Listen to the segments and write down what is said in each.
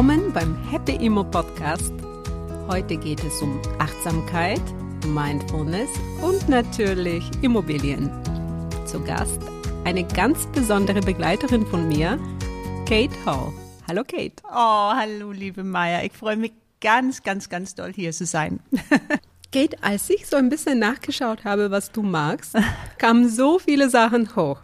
Willkommen beim Happy Immo Podcast. Heute geht es um Achtsamkeit, Mindfulness und natürlich Immobilien. Zu Gast eine ganz besondere Begleiterin von mir, Kate Hall. Hallo Kate. Oh, hallo liebe Maya. Ich freue mich ganz, ganz, ganz doll hier zu sein. Kate, als ich so ein bisschen nachgeschaut habe, was du magst, kamen so viele Sachen hoch.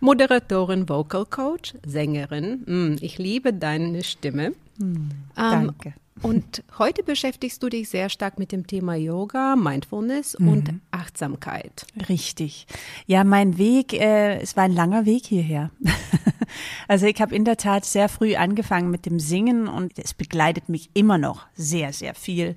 Moderatorin, Vocal Coach, Sängerin. Hm, ich liebe deine Stimme. Hm, danke. Ähm, und heute beschäftigst du dich sehr stark mit dem Thema Yoga, Mindfulness mhm. und Achtsamkeit. Richtig. Ja, mein Weg, äh, es war ein langer Weg hierher. also ich habe in der Tat sehr früh angefangen mit dem Singen und es begleitet mich immer noch sehr, sehr viel.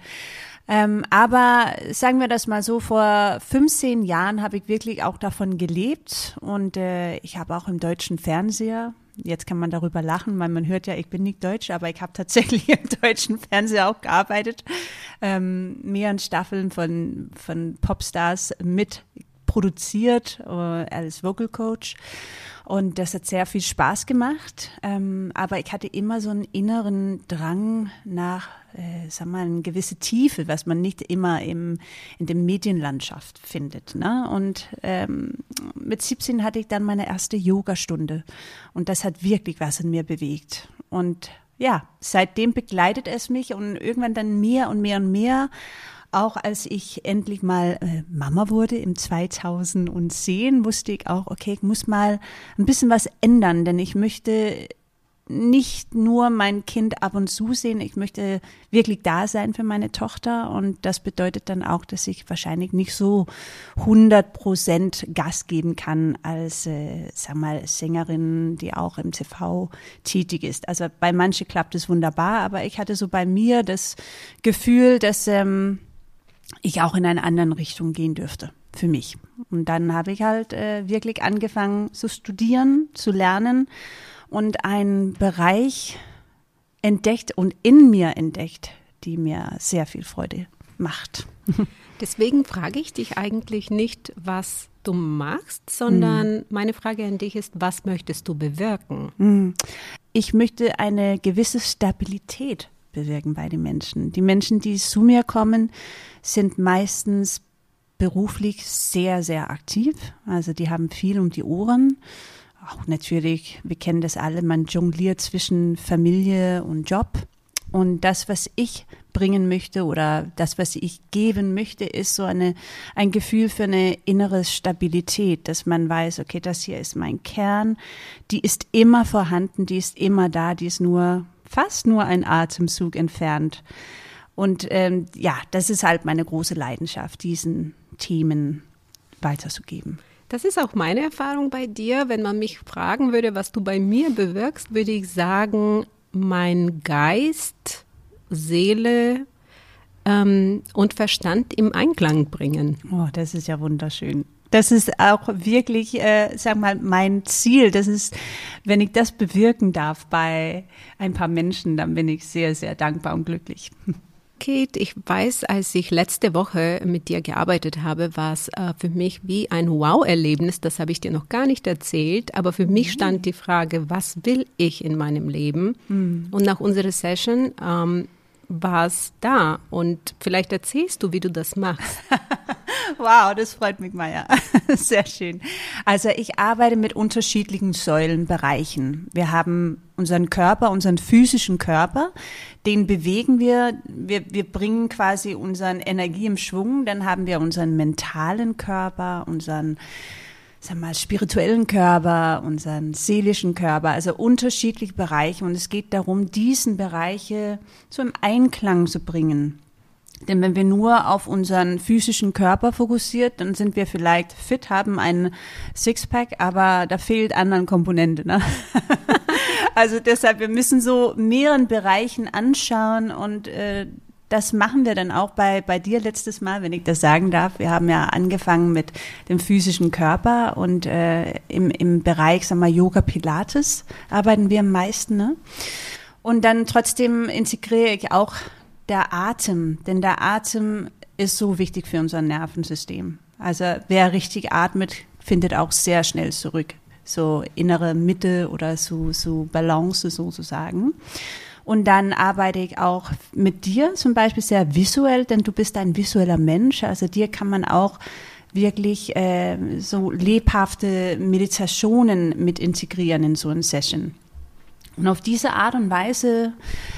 Ähm, aber sagen wir das mal so, vor 15 Jahren habe ich wirklich auch davon gelebt und äh, ich habe auch im deutschen Fernseher Jetzt kann man darüber lachen, weil man hört ja, ich bin nicht deutsch, aber ich habe tatsächlich im deutschen Fernseher auch gearbeitet, ähm, mehreren Staffeln von, von Popstars mit produziert äh, als Vocal Coach. Und das hat sehr viel Spaß gemacht. Ähm, aber ich hatte immer so einen inneren Drang nach, äh, sag mal, eine gewisse Tiefe, was man nicht immer im, in der Medienlandschaft findet. Ne? Und ähm, mit 17 hatte ich dann meine erste Yogastunde. Und das hat wirklich was in mir bewegt. Und ja, seitdem begleitet es mich und irgendwann dann mehr und mehr und mehr auch als ich endlich mal äh, Mama wurde im 2010, wusste ich auch, okay, ich muss mal ein bisschen was ändern, denn ich möchte nicht nur mein Kind ab und zu sehen, ich möchte wirklich da sein für meine Tochter und das bedeutet dann auch, dass ich wahrscheinlich nicht so 100 Prozent Gas geben kann als, äh, sag mal, Sängerin, die auch im TV tätig ist. Also bei manchen klappt es wunderbar, aber ich hatte so bei mir das Gefühl, dass ähm, ich auch in eine andere Richtung gehen dürfte für mich. Und dann habe ich halt äh, wirklich angefangen zu studieren, zu lernen und einen Bereich entdeckt und in mir entdeckt, die mir sehr viel Freude macht. Deswegen frage ich dich eigentlich nicht, was du machst, sondern mhm. meine Frage an dich ist, was möchtest du bewirken? Mhm. Ich möchte eine gewisse Stabilität bewirken bei den Menschen. Die Menschen, die zu mir kommen, sind meistens beruflich sehr, sehr aktiv. Also die haben viel um die Ohren. Auch natürlich, wir kennen das alle, man jongliert zwischen Familie und Job. Und das, was ich bringen möchte oder das, was ich geben möchte, ist so eine, ein Gefühl für eine innere Stabilität, dass man weiß, okay, das hier ist mein Kern, die ist immer vorhanden, die ist immer da, die ist nur fast nur ein Atemzug entfernt. Und ähm, ja, das ist halt meine große Leidenschaft, diesen Themen weiterzugeben. Das ist auch meine Erfahrung bei dir. Wenn man mich fragen würde, was du bei mir bewirkst, würde ich sagen, mein Geist, Seele ähm, und Verstand im Einklang bringen. Oh, das ist ja wunderschön. Das ist auch wirklich, äh, sag mal, mein Ziel. Das ist, wenn ich das bewirken darf bei ein paar Menschen, dann bin ich sehr, sehr dankbar und glücklich. Kate, ich weiß, als ich letzte Woche mit dir gearbeitet habe, war es äh, für mich wie ein Wow-Erlebnis. Das habe ich dir noch gar nicht erzählt. Aber für mich stand die Frage, was will ich in meinem Leben? Mhm. Und nach unserer Session ähm, war es da. Und vielleicht erzählst du, wie du das machst. wow, das freut mich, Maja. Sehr schön. Also ich arbeite mit unterschiedlichen Säulenbereichen. Wir haben unseren Körper, unseren physischen Körper, den bewegen wir, wir, wir bringen quasi unseren Energie im Schwung, dann haben wir unseren mentalen Körper, unseren sag mal, spirituellen Körper, unseren seelischen Körper, also unterschiedliche Bereiche. Und es geht darum, diesen Bereiche so im Einklang zu bringen. Denn wenn wir nur auf unseren physischen Körper fokussiert, dann sind wir vielleicht fit, haben einen Sixpack, aber da fehlt anderen Komponente. Ne? also deshalb, wir müssen so mehreren Bereichen anschauen und äh, das machen wir dann auch bei, bei dir letztes Mal, wenn ich das sagen darf. Wir haben ja angefangen mit dem physischen Körper und äh, im, im Bereich, sagen wir, Yoga Pilates arbeiten wir am meisten. Ne? Und dann trotzdem integriere ich auch der Atem, denn der Atem ist so wichtig für unser Nervensystem. Also wer richtig atmet, findet auch sehr schnell zurück. So innere Mitte oder so, so Balance sozusagen. Und dann arbeite ich auch mit dir zum Beispiel sehr visuell, denn du bist ein visueller Mensch. Also dir kann man auch wirklich äh, so lebhafte Meditationen mit integrieren in so eine Session. Und auf diese Art und Weise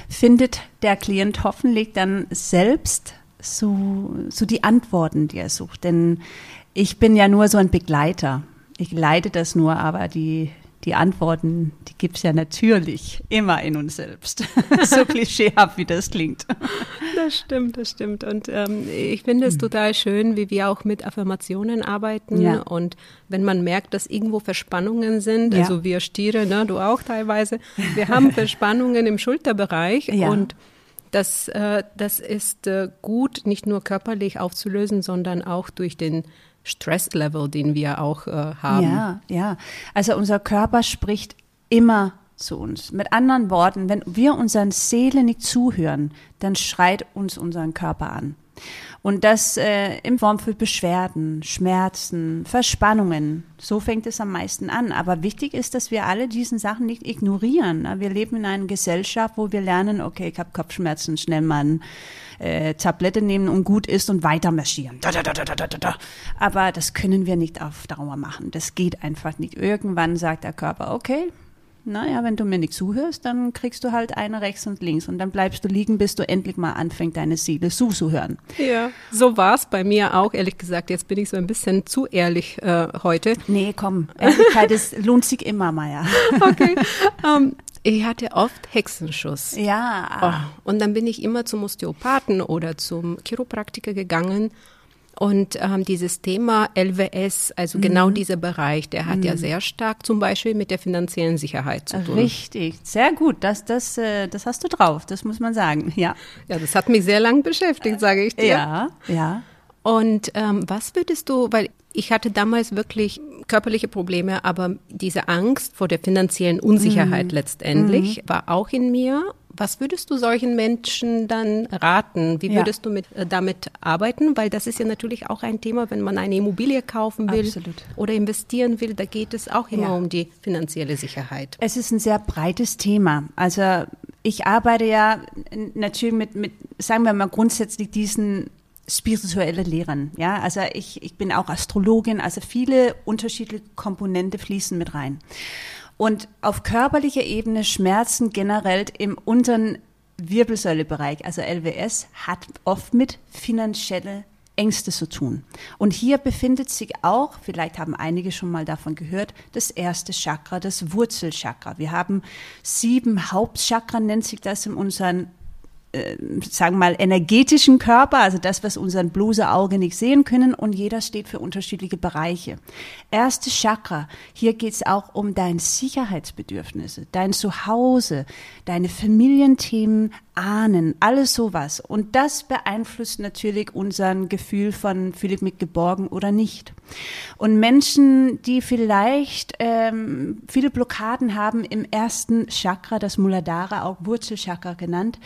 findet der Klient hoffentlich dann selbst so, so die Antworten, die er sucht. Denn ich bin ja nur so ein Begleiter. Ich leite das nur, aber die, die Antworten, die gibt es ja natürlich immer in uns selbst. so klischeehaft, wie das klingt. Das stimmt, das stimmt. Und ähm, ich finde es mhm. total schön, wie wir auch mit Affirmationen arbeiten. Ja. Und wenn man merkt, dass irgendwo Verspannungen sind, ja. also wir Stiere, ne, du auch teilweise, wir haben Verspannungen im Schulterbereich ja. und das, äh, das ist äh, gut, nicht nur körperlich aufzulösen, sondern auch durch den Stresslevel, den wir auch äh, haben. Ja, ja. Also unser Körper spricht immer zu uns. Mit anderen Worten, wenn wir unseren Seele nicht zuhören, dann schreit uns unseren Körper an. Und das äh, in Form für Beschwerden, Schmerzen, Verspannungen. So fängt es am meisten an. Aber wichtig ist, dass wir alle diesen Sachen nicht ignorieren. Wir leben in einer Gesellschaft, wo wir lernen, okay, ich habe Kopfschmerzen, schnell mal äh, Tablette nehmen und gut ist und weiter marschieren. Da, da, da, da, da, da. Aber das können wir nicht auf Dauer machen. Das geht einfach nicht. Irgendwann sagt der Körper, okay, naja, wenn du mir nicht zuhörst, dann kriegst du halt eine rechts und links und dann bleibst du liegen, bis du endlich mal anfängst, deine Seele zuzuhören. Ja, so war es bei mir auch, ehrlich gesagt. Jetzt bin ich so ein bisschen zu ehrlich äh, heute. Nee, komm, Ehrlichkeit ist, lohnt sich immer, Maya. Okay. Um, ähm, ich hatte oft Hexenschuss. Ja. Oh, und dann bin ich immer zum Osteopathen oder zum Chiropraktiker gegangen und ähm, dieses Thema LWS, also mhm. genau dieser Bereich, der hat mhm. ja sehr stark zum Beispiel mit der finanziellen Sicherheit zu tun. Richtig, sehr gut. Das, das, äh, das hast du drauf, das muss man sagen. Ja, ja das hat mich sehr lang beschäftigt, sage ich dir. Ja, ja. Und ähm, was würdest du, weil ich hatte damals wirklich körperliche Probleme, aber diese Angst vor der finanziellen Unsicherheit mhm. letztendlich mhm. war auch in mir. Was würdest du solchen Menschen dann raten? Wie würdest ja. du mit, äh, damit arbeiten? Weil das ist ja natürlich auch ein Thema, wenn man eine Immobilie kaufen will Absolut. oder investieren will, da geht es auch immer ja. um die finanzielle Sicherheit. Es ist ein sehr breites Thema. Also ich arbeite ja natürlich mit, mit sagen wir mal grundsätzlich diesen spirituelle Lehren. Ja, also ich, ich bin auch Astrologin, also viele unterschiedliche Komponente fließen mit rein. Und auf körperlicher Ebene Schmerzen generell im unteren Wirbelsäulebereich, also LWS, hat oft mit finanzielle Ängste zu tun. Und hier befindet sich auch, vielleicht haben einige schon mal davon gehört, das erste Chakra, das Wurzelchakra. Wir haben sieben Hauptchakra, nennt sich das in unseren äh, sagen wir mal, energetischen Körper, also das, was unseren bloße Auge nicht sehen können, und jeder steht für unterschiedliche Bereiche. Erste Chakra, hier geht es auch um deine Sicherheitsbedürfnisse, dein Zuhause, deine Familienthemen, Ahnen, alles sowas. Und das beeinflusst natürlich unser Gefühl von fühle ich mich geborgen oder nicht. Und Menschen, die vielleicht ähm, viele Blockaden haben im ersten Chakra, das Muladhara, auch Wurzelchakra genannt,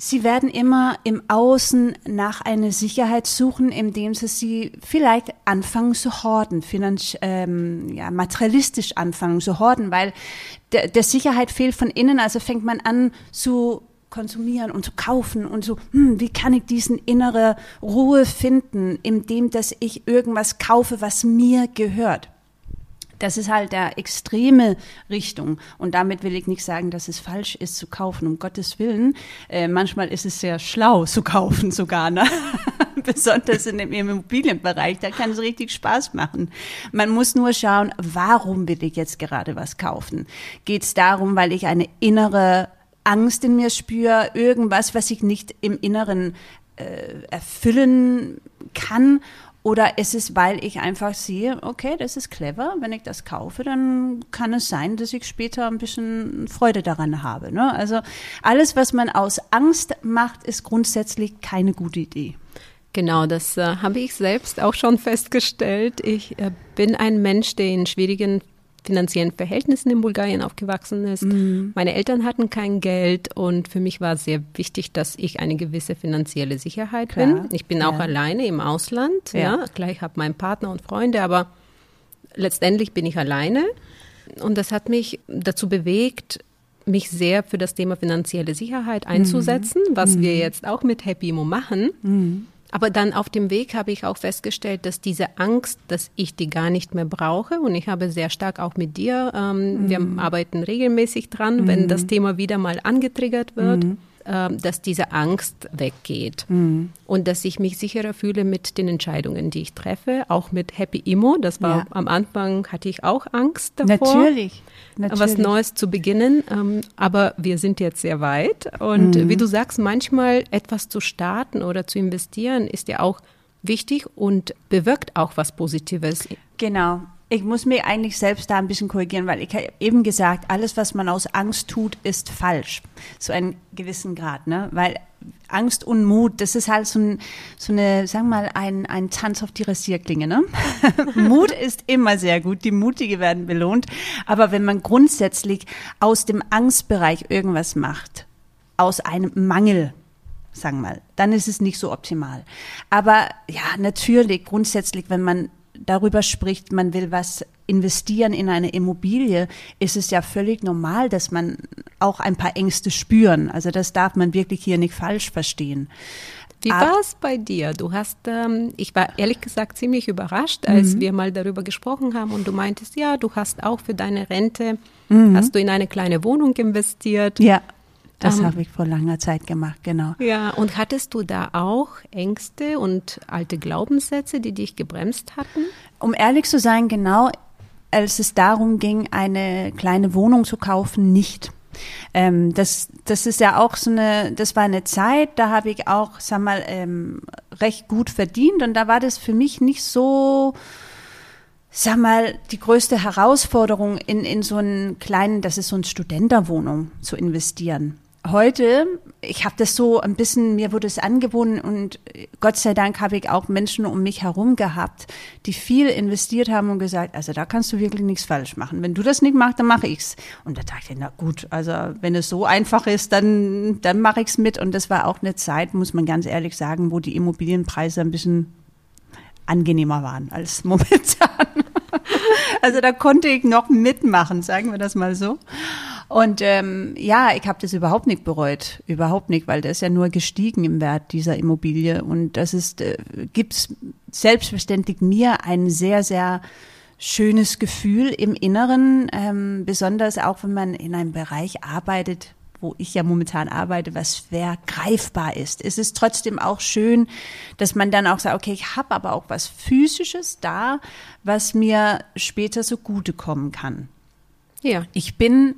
Sie werden immer im Außen nach einer Sicherheit suchen, indem sie sie vielleicht anfangen zu horden, finanz, ähm, ja, materialistisch anfangen zu horden, weil der, der Sicherheit fehlt von innen. Also fängt man an zu konsumieren und zu kaufen und so, hm, wie kann ich diesen innere Ruhe finden, indem dass ich irgendwas kaufe, was mir gehört. Das ist halt der extreme Richtung. Und damit will ich nicht sagen, dass es falsch ist zu kaufen, um Gottes Willen. Äh, manchmal ist es sehr schlau zu kaufen sogar, ne? besonders in dem Immobilienbereich. Da kann es richtig Spaß machen. Man muss nur schauen, warum will ich jetzt gerade was kaufen? Geht es darum, weil ich eine innere Angst in mir spüre, irgendwas, was ich nicht im Inneren äh, erfüllen kann? Oder ist es, weil ich einfach sehe, okay, das ist clever, wenn ich das kaufe, dann kann es sein, dass ich später ein bisschen Freude daran habe. Ne? Also alles, was man aus Angst macht, ist grundsätzlich keine gute Idee. Genau, das äh, habe ich selbst auch schon festgestellt. Ich äh, bin ein Mensch, der in schwierigen finanziellen Verhältnissen in Bulgarien aufgewachsen ist. Mhm. Meine Eltern hatten kein Geld und für mich war sehr wichtig, dass ich eine gewisse finanzielle Sicherheit Klar. bin. Ich bin ja. auch alleine im Ausland. Ja. ja. Klar, ich habe meinen Partner und Freunde, aber letztendlich bin ich alleine. Und das hat mich dazu bewegt, mich sehr für das Thema finanzielle Sicherheit einzusetzen, mhm. was wir jetzt auch mit Happy Mo machen. Aber dann auf dem Weg habe ich auch festgestellt, dass diese Angst, dass ich die gar nicht mehr brauche, und ich habe sehr stark auch mit dir, ähm, mhm. wir arbeiten regelmäßig dran, mhm. wenn das Thema wieder mal angetriggert wird, mhm. Ähm, dass diese Angst weggeht mhm. und dass ich mich sicherer fühle mit den Entscheidungen, die ich treffe, auch mit Happy Immo. Das war ja. am Anfang hatte ich auch Angst davor. Natürlich. Natürlich. was Neues zu beginnen. Ähm, aber wir sind jetzt sehr weit. Und mhm. wie du sagst, manchmal etwas zu starten oder zu investieren ist ja auch wichtig und bewirkt auch was Positives. Genau. Ich muss mich eigentlich selbst da ein bisschen korrigieren, weil ich habe eben gesagt, alles, was man aus Angst tut, ist falsch. So einen gewissen Grad, ne? Weil Angst und Mut, das ist halt so, ein, so eine, sagen wir mal, ein, ein Tanz auf die Rasierklinge, ne? Mut ist immer sehr gut, die Mutige werden belohnt. Aber wenn man grundsätzlich aus dem Angstbereich irgendwas macht, aus einem Mangel, sagen wir mal, dann ist es nicht so optimal. Aber ja, natürlich, grundsätzlich, wenn man darüber spricht, man will was investieren in eine Immobilie, ist es ja völlig normal, dass man auch ein paar Ängste spüren. Also das darf man wirklich hier nicht falsch verstehen. Wie war es bei dir? Du hast, ähm, ich war ehrlich gesagt ziemlich überrascht, als mhm. wir mal darüber gesprochen haben und du meintest, ja, du hast auch für deine Rente, mhm. hast du in eine kleine Wohnung investiert. Ja. Das ähm, habe ich vor langer Zeit gemacht, genau. Ja, und hattest du da auch Ängste und alte Glaubenssätze, die dich gebremst hatten? Um ehrlich zu sein, genau als es darum ging, eine kleine Wohnung zu kaufen, nicht. Ähm, das, das ist ja auch so eine, das war eine Zeit, da habe ich auch, sag mal, ähm, recht gut verdient und da war das für mich nicht so, sag mal, die größte Herausforderung in, in so einen kleinen, das ist so eine Studenterwohnung zu investieren heute, ich habe das so ein bisschen, mir wurde es angewohnt und Gott sei Dank habe ich auch Menschen um mich herum gehabt, die viel investiert haben und gesagt, also da kannst du wirklich nichts falsch machen. Wenn du das nicht machst, dann mache ich's. Und da dachte ich, na gut, also wenn es so einfach ist, dann, dann mache ich's mit. Und das war auch eine Zeit, muss man ganz ehrlich sagen, wo die Immobilienpreise ein bisschen angenehmer waren als momentan. Also da konnte ich noch mitmachen, sagen wir das mal so. Und ähm, ja, ich habe das überhaupt nicht bereut, überhaupt nicht, weil der ist ja nur gestiegen im Wert dieser Immobilie und das ist äh, gibt's selbstverständlich mir ein sehr sehr schönes Gefühl im Inneren, ähm, besonders auch wenn man in einem Bereich arbeitet, wo ich ja momentan arbeite, was schwer greifbar ist. Es ist trotzdem auch schön, dass man dann auch sagt, okay, ich habe aber auch was Physisches da, was mir später so gute kommen kann. Ja. Ich bin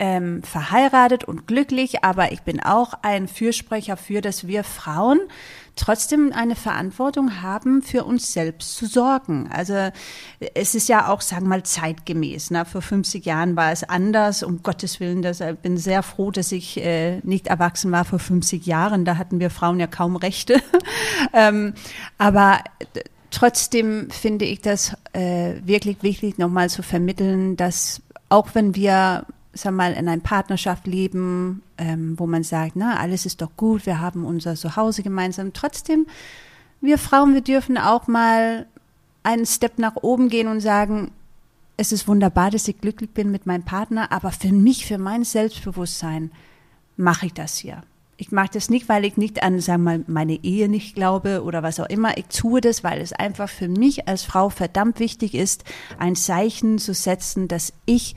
ähm, verheiratet und glücklich, aber ich bin auch ein Fürsprecher für, dass wir Frauen trotzdem eine Verantwortung haben, für uns selbst zu sorgen. Also es ist ja auch, sagen wir mal, zeitgemäß. Ne? Vor 50 Jahren war es anders, um Gottes Willen. Das, ich bin sehr froh, dass ich äh, nicht erwachsen war vor 50 Jahren. Da hatten wir Frauen ja kaum Rechte. ähm, aber trotzdem finde ich das äh, wirklich wichtig, nochmal zu vermitteln, dass auch wenn wir sag mal, in einer Partnerschaft leben, ähm, wo man sagt, na, alles ist doch gut, wir haben unser Zuhause gemeinsam. Trotzdem, wir Frauen, wir dürfen auch mal einen Step nach oben gehen und sagen, es ist wunderbar, dass ich glücklich bin mit meinem Partner, aber für mich, für mein Selbstbewusstsein mache ich das hier. Ich mache das nicht, weil ich nicht an, sagen wir mal, meine Ehe nicht glaube oder was auch immer. Ich tue das, weil es einfach für mich als Frau verdammt wichtig ist, ein Zeichen zu setzen, dass ich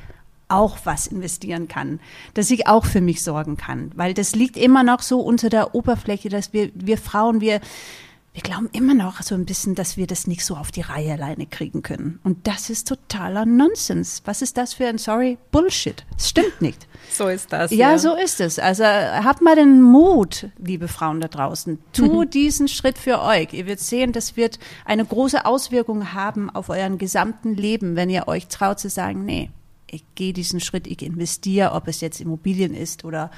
auch was investieren kann, dass ich auch für mich sorgen kann, weil das liegt immer noch so unter der Oberfläche, dass wir, wir Frauen, wir, wir glauben immer noch so ein bisschen, dass wir das nicht so auf die Reihe alleine kriegen können. Und das ist totaler Nonsens. Was ist das für ein, sorry, Bullshit? Es stimmt nicht. So ist das. Ja, ja, so ist es. Also habt mal den Mut, liebe Frauen da draußen. Tu mhm. diesen Schritt für euch. Ihr werdet sehen, das wird eine große Auswirkung haben auf euren gesamten Leben, wenn ihr euch traut zu sagen, nee, ich gehe diesen Schritt, ich investiere, ob es jetzt Immobilien ist oder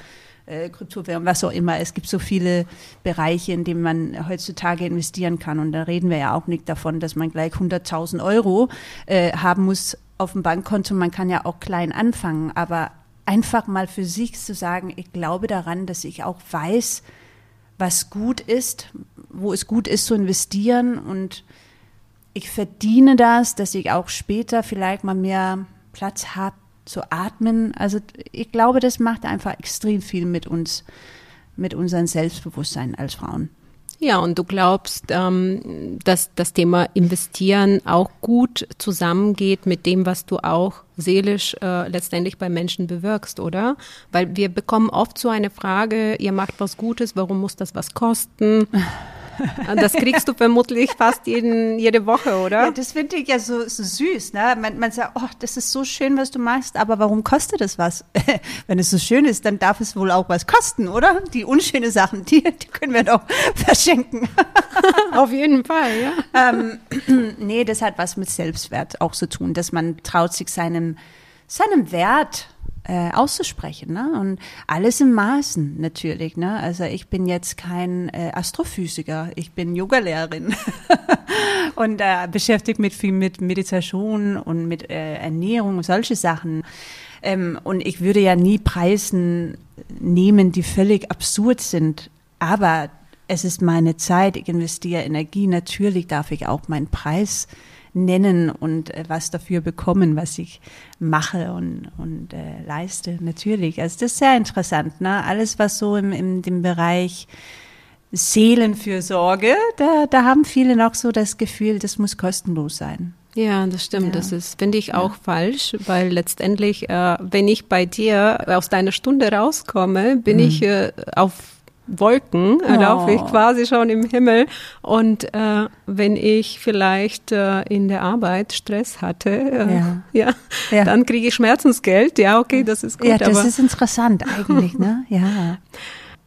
äh, Kryptowährung, was auch immer. Es gibt so viele Bereiche, in denen man heutzutage investieren kann. Und da reden wir ja auch nicht davon, dass man gleich 100.000 Euro äh, haben muss auf dem Bankkonto. Man kann ja auch klein anfangen, aber einfach mal für sich zu sagen, ich glaube daran, dass ich auch weiß, was gut ist, wo es gut ist zu investieren und ich verdiene das, dass ich auch später vielleicht mal mehr Platz habe zu atmen. Also ich glaube, das macht einfach extrem viel mit uns, mit unserem Selbstbewusstsein als Frauen. Ja, und du glaubst, ähm, dass das Thema Investieren auch gut zusammengeht mit dem, was du auch seelisch äh, letztendlich bei Menschen bewirkst, oder? Weil wir bekommen oft so eine Frage, ihr macht was Gutes, warum muss das was kosten? Das kriegst du vermutlich fast jeden, jede Woche, oder? Ja, das finde ich ja so, so süß. Ne? Man, man sagt, oh, das ist so schön, was du machst, aber warum kostet es was? Wenn es so schön ist, dann darf es wohl auch was kosten, oder? Die unschönen Sachen, die, die können wir doch verschenken. Auf jeden Fall, ja. ähm, nee, das hat was mit Selbstwert auch zu tun, dass man traut sich seinem, seinem Wert äh, auszusprechen. Ne? Und alles im Maßen natürlich. Ne? Also ich bin jetzt kein äh, Astrophysiker, ich bin Yogalehrerin und äh, beschäftigt mit viel mit Meditation und mit äh, Ernährung, solche Sachen. Ähm, und ich würde ja nie Preisen nehmen, die völlig absurd sind. Aber es ist meine Zeit, ich investiere Energie. Natürlich darf ich auch meinen Preis nennen und äh, was dafür bekommen, was ich mache und, und äh, leiste. Natürlich. Also das ist sehr interessant. Ne? Alles, was so im, im dem Bereich Seelenfürsorge, da, da haben viele noch so das Gefühl, das muss kostenlos sein. Ja, das stimmt. Ja. Das ist, finde ich, auch ja. falsch, weil letztendlich, äh, wenn ich bei dir aus deiner Stunde rauskomme, bin mhm. ich äh, auf Wolken, oh. laufe ich quasi schon im Himmel. Und äh, wenn ich vielleicht äh, in der Arbeit Stress hatte, äh, ja. ja. Ja, dann kriege ich Schmerzensgeld. Ja, okay, das ist gut. Ja, das ist interessant eigentlich, ne? Ja.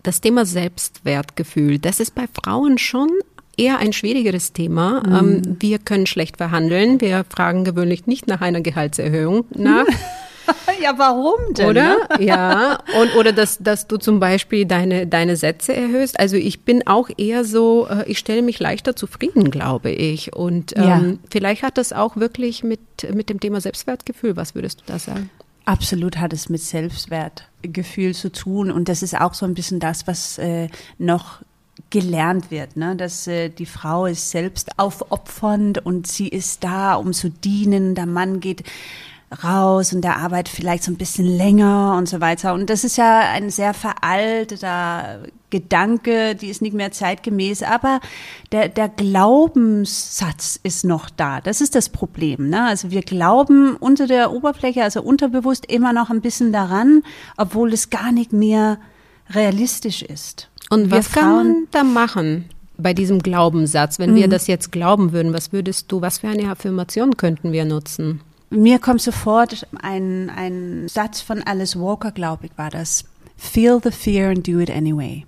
Das Thema Selbstwertgefühl, das ist bei Frauen schon eher ein schwierigeres Thema. Mhm. Ähm, wir können schlecht verhandeln. Wir fragen gewöhnlich nicht nach einer Gehaltserhöhung nach. ja, warum denn? Oder? Ne? Ja. Und, oder dass, dass du zum Beispiel deine, deine Sätze erhöhst. Also ich bin auch eher so, äh, ich stelle mich leichter zufrieden, glaube ich. Und ähm, ja. vielleicht hat das auch wirklich mit, mit dem Thema Selbstwertgefühl. Was würdest du da sagen? Absolut hat es mit Selbstwertgefühl zu tun. Und das ist auch so ein bisschen das, was äh, noch gelernt wird, ne? dass äh, die Frau ist selbst aufopfernd und sie ist da, um zu dienen. Der Mann geht raus und der arbeitet vielleicht so ein bisschen länger und so weiter. Und das ist ja ein sehr veralteter Gedanke, die ist nicht mehr zeitgemäß, aber der, der Glaubenssatz ist noch da. Das ist das Problem. Ne? Also wir glauben unter der Oberfläche, also unterbewusst immer noch ein bisschen daran, obwohl es gar nicht mehr realistisch ist. Und was kann man da machen? bei diesem Glaubenssatz, wenn mhm. wir das jetzt glauben würden, was würdest du, was für eine Affirmation könnten wir nutzen? Mir kommt sofort ein, ein Satz von Alice Walker, glaube ich, war das. Feel the fear and do it anyway.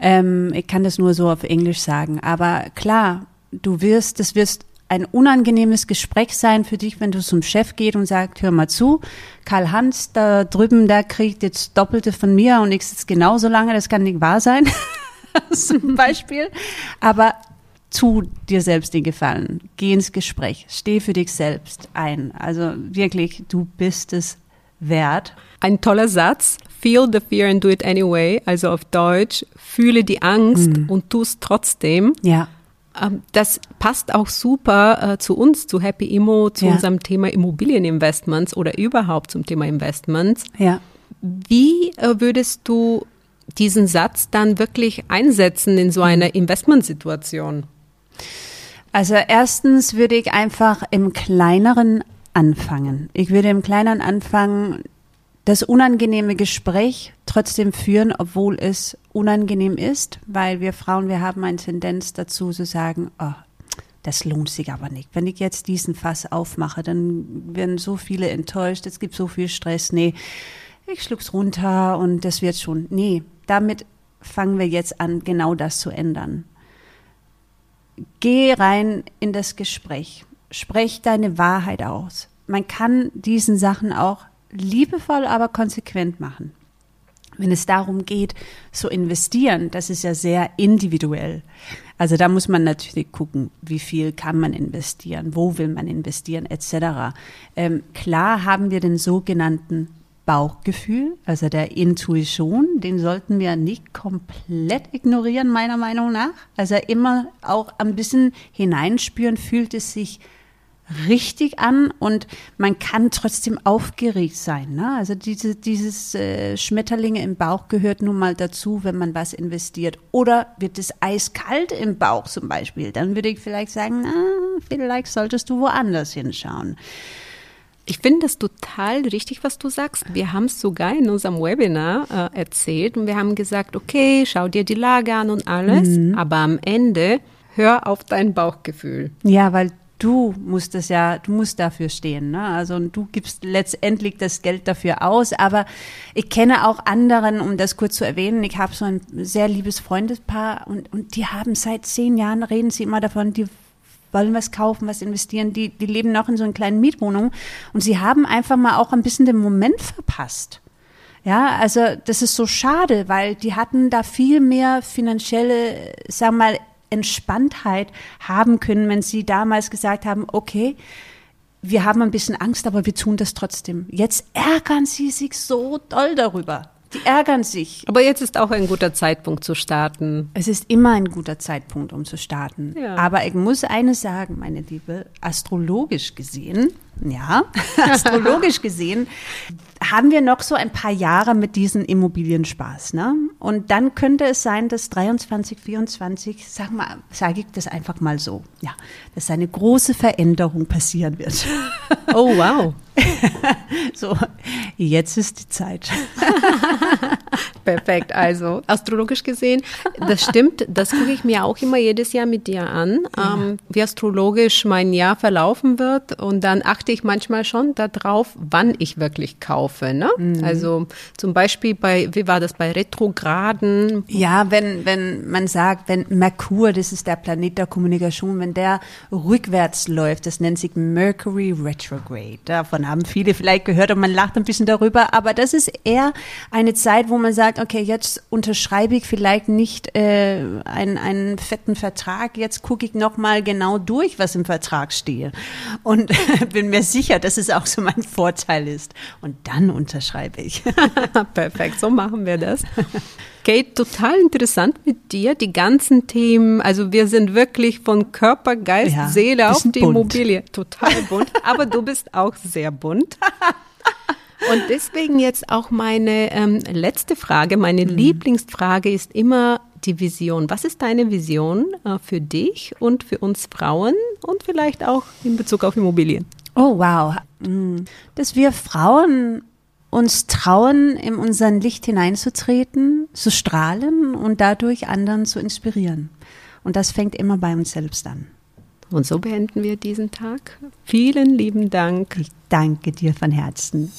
Ähm, ich kann das nur so auf Englisch sagen. Aber klar, du wirst, das wirst ein unangenehmes Gespräch sein für dich, wenn du zum Chef gehst und sagst, hör mal zu, Karl Hans da drüben, der kriegt jetzt Doppelte von mir und ich sitze genauso lange, das kann nicht wahr sein. zum Beispiel. Aber tu dir selbst den Gefallen. Geh ins Gespräch. Steh für dich selbst ein. Also wirklich, du bist es wert. Ein toller Satz. Feel the fear and do it anyway. Also auf Deutsch, fühle die Angst mm. und tu es trotzdem. Ja. Ähm, das passt auch super äh, zu uns, zu Happy Immo, zu ja. unserem Thema Immobilieninvestments oder überhaupt zum Thema Investments. Ja. Wie äh, würdest du diesen Satz dann wirklich einsetzen in so einer Investmentsituation? Also erstens würde ich einfach im kleineren anfangen. Ich würde im kleineren anfangen, das unangenehme Gespräch trotzdem führen, obwohl es unangenehm ist, weil wir Frauen, wir haben eine Tendenz dazu zu sagen, oh, das lohnt sich aber nicht. Wenn ich jetzt diesen Fass aufmache, dann werden so viele enttäuscht, es gibt so viel Stress. Nee, ich schluck's runter und das wird schon. Nee, damit fangen wir jetzt an, genau das zu ändern. Geh rein in das Gespräch. Sprech deine Wahrheit aus. Man kann diesen Sachen auch liebevoll, aber konsequent machen. Wenn es darum geht, zu investieren, das ist ja sehr individuell. Also da muss man natürlich gucken, wie viel kann man investieren, wo will man investieren, etc. Ähm, klar haben wir den sogenannten Bauchgefühl, also der Intuition, den sollten wir nicht komplett ignorieren, meiner Meinung nach. Also immer auch ein bisschen hineinspüren, fühlt es sich richtig an und man kann trotzdem aufgeregt sein. Ne? Also diese, dieses äh, Schmetterlinge im Bauch gehört nun mal dazu, wenn man was investiert. Oder wird es eiskalt im Bauch zum Beispiel, dann würde ich vielleicht sagen, na, vielleicht solltest du woanders hinschauen. Ich finde das total richtig, was du sagst. Wir haben es sogar in unserem Webinar äh, erzählt und wir haben gesagt, okay, schau dir die Lage an und alles, mhm. aber am Ende hör auf dein Bauchgefühl. Ja, weil du musst das ja, du musst dafür stehen. Ne? Also du gibst letztendlich das Geld dafür aus. Aber ich kenne auch anderen, um das kurz zu erwähnen, ich habe so ein sehr liebes Freundespaar und, und die haben seit zehn Jahren, reden sie immer davon, die wollen was kaufen, was investieren, die, die leben noch in so einer kleinen Mietwohnung und sie haben einfach mal auch ein bisschen den Moment verpasst. Ja, also das ist so schade, weil die hatten da viel mehr finanzielle, sag mal, Entspanntheit haben können, wenn sie damals gesagt haben, okay, wir haben ein bisschen Angst, aber wir tun das trotzdem. Jetzt ärgern sie sich so doll darüber. Die ärgern sich. Aber jetzt ist auch ein guter Zeitpunkt zu starten. Es ist immer ein guter Zeitpunkt, um zu starten. Ja. Aber ich muss eines sagen, meine Liebe, astrologisch gesehen, ja, astrologisch gesehen, haben wir noch so ein paar Jahre mit diesem Immobilienspaß. Ne? Und dann könnte es sein, dass 23, 24, sag mal, sage ich das einfach mal so, ja, dass eine große Veränderung passieren wird. Oh, wow. so, jetzt ist die Zeit. Perfekt. Also, astrologisch gesehen, das stimmt. Das gucke ich mir auch immer jedes Jahr mit dir an, ja. ähm, wie astrologisch mein Jahr verlaufen wird. Und dann achte ich manchmal schon darauf, wann ich wirklich kaufe. Ne? Mhm. Also, zum Beispiel bei, wie war das bei Retrograden? Ja, wenn, wenn man sagt, wenn Merkur, das ist der Planet der Kommunikation, wenn der rückwärts läuft, das nennt sich Mercury Retrograde. Davon haben viele vielleicht gehört und man lacht ein bisschen darüber, aber das ist eher eine Zeit, wo man sagt, okay, jetzt unterschreibe ich vielleicht nicht äh, einen, einen fetten Vertrag, jetzt gucke ich nochmal genau durch, was im Vertrag steht und bin mir sicher, dass es auch so mein Vorteil ist. Und dann unterschreibe ich. Perfekt, so machen wir das. Kate, total interessant mit dir, die ganzen Themen. Also wir sind wirklich von Körper, Geist, ja, Seele auf die bunt. Immobilie. Total bunt. Aber du bist auch sehr bunt. Und deswegen jetzt auch meine ähm, letzte Frage, meine mhm. Lieblingsfrage ist immer die Vision. Was ist deine Vision äh, für dich und für uns Frauen und vielleicht auch in Bezug auf Immobilien? Oh, wow. Mm. Dass wir Frauen uns trauen, in unseren Licht hineinzutreten, zu strahlen und dadurch anderen zu inspirieren. Und das fängt immer bei uns selbst an. Und so beenden wir diesen Tag. Vielen lieben Dank. Ich danke dir von Herzen.